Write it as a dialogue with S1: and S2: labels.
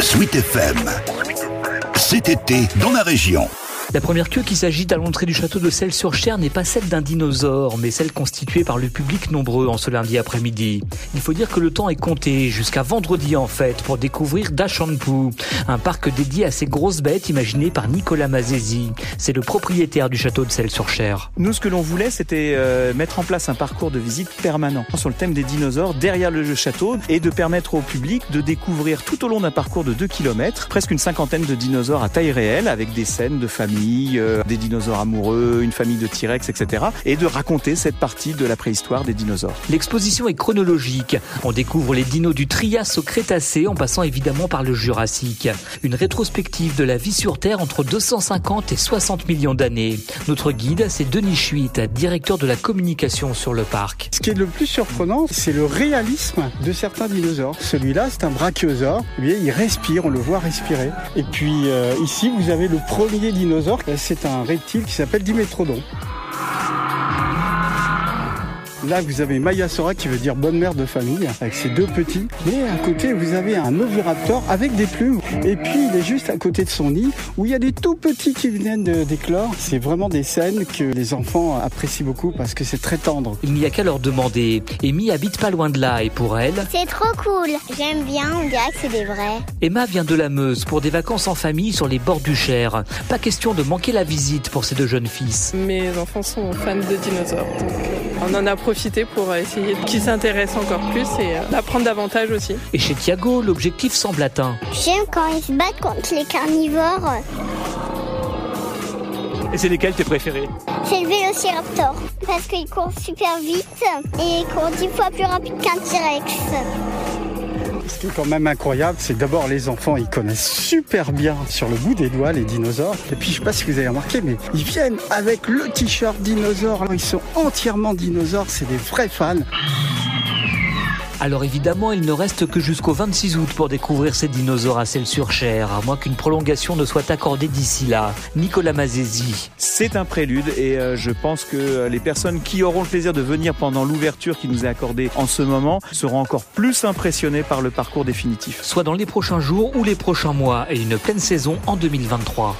S1: Sweet FM. Cet été, dans la région.
S2: La première queue qui s'agite à l'entrée du château de Celles-sur-Cher n'est pas celle d'un dinosaure, mais celle constituée par le public nombreux en ce lundi après-midi. Il faut dire que le temps est compté, jusqu'à vendredi en fait, pour découvrir Dachampu, un parc dédié à ces grosses bêtes imaginées par Nicolas Mazesi. C'est le propriétaire du château de Celles-sur-Cher.
S3: Nous, ce que l'on voulait, c'était euh, mettre en place un parcours de visite permanent sur le thème des dinosaures derrière le château et de permettre au public de découvrir tout au long d'un parcours de 2 km presque une cinquantaine de dinosaures à taille réelle avec des scènes de famille euh, des dinosaures amoureux, une famille de T-Rex, etc. Et de raconter cette partie de la préhistoire des dinosaures.
S2: L'exposition est chronologique. On découvre les dinos du Trias au Crétacé en passant évidemment par le Jurassique. Une rétrospective de la vie sur Terre entre 250 et 60 millions d'années. Notre guide, c'est Denis Chuit, directeur de la communication sur le parc.
S4: Ce qui est le plus surprenant, c'est le réalisme de certains dinosaures. Celui-là, c'est un brachiosaure. Eh il respire, on le voit respirer. Et puis euh, ici, vous avez le premier dinosaure c'est un reptile qui s'appelle Dimetrodon. Là, vous avez Maya Sora qui veure dire bonne mère de famille avec ses deux petits. Et à côté, vous avez un oviraptor avec des plumes. Et puis, il est juste à côté de son nid où il y a des tout petits qui viennent d'éclore. C'est vraiment des scènes que les enfants apprécient beaucoup parce que c'est très tendre.
S2: Il n'y a qu'à leur demander. Amy habite pas loin de là et pour elle.
S5: C'est trop cool. J'aime bien, on dirait que c'est des vrais.
S2: Emma vient de la Meuse pour des vacances en famille sur les bords du Cher. Pas question de manquer la visite pour ces deux jeunes fils.
S6: Mes enfants sont fans de dinosaures. Donc euh, on en a profiter pour essayer qu'ils s'intéressent encore plus et euh, d'apprendre davantage aussi.
S2: Et chez Thiago, l'objectif semble atteint.
S5: J'aime quand ils se battent contre les carnivores.
S3: Et c'est lesquels tes préférés?
S5: C'est le Vélociraptor, parce qu'il court super vite et il court dix fois plus rapide qu'un T-Rex.
S4: Qui est quand même incroyable, c'est d'abord les enfants, ils connaissent super bien sur le bout des doigts les dinosaures. Et puis je sais pas si vous avez remarqué, mais ils viennent avec le t-shirt dinosaure. Ils sont entièrement dinosaures, c'est des vrais fans.
S2: Alors évidemment, il ne reste que jusqu'au 26 août pour découvrir ces dinosaures à Celles-sur-Cher, à moins qu'une prolongation ne soit accordée d'ici là. Nicolas Mazesi.
S3: C'est un prélude et euh, je pense que les personnes qui auront le plaisir de venir pendant l'ouverture qui nous est accordée en ce moment seront encore plus impressionnées par le parcours définitif.
S2: Soit dans les prochains jours ou les prochains mois et une pleine saison en 2023.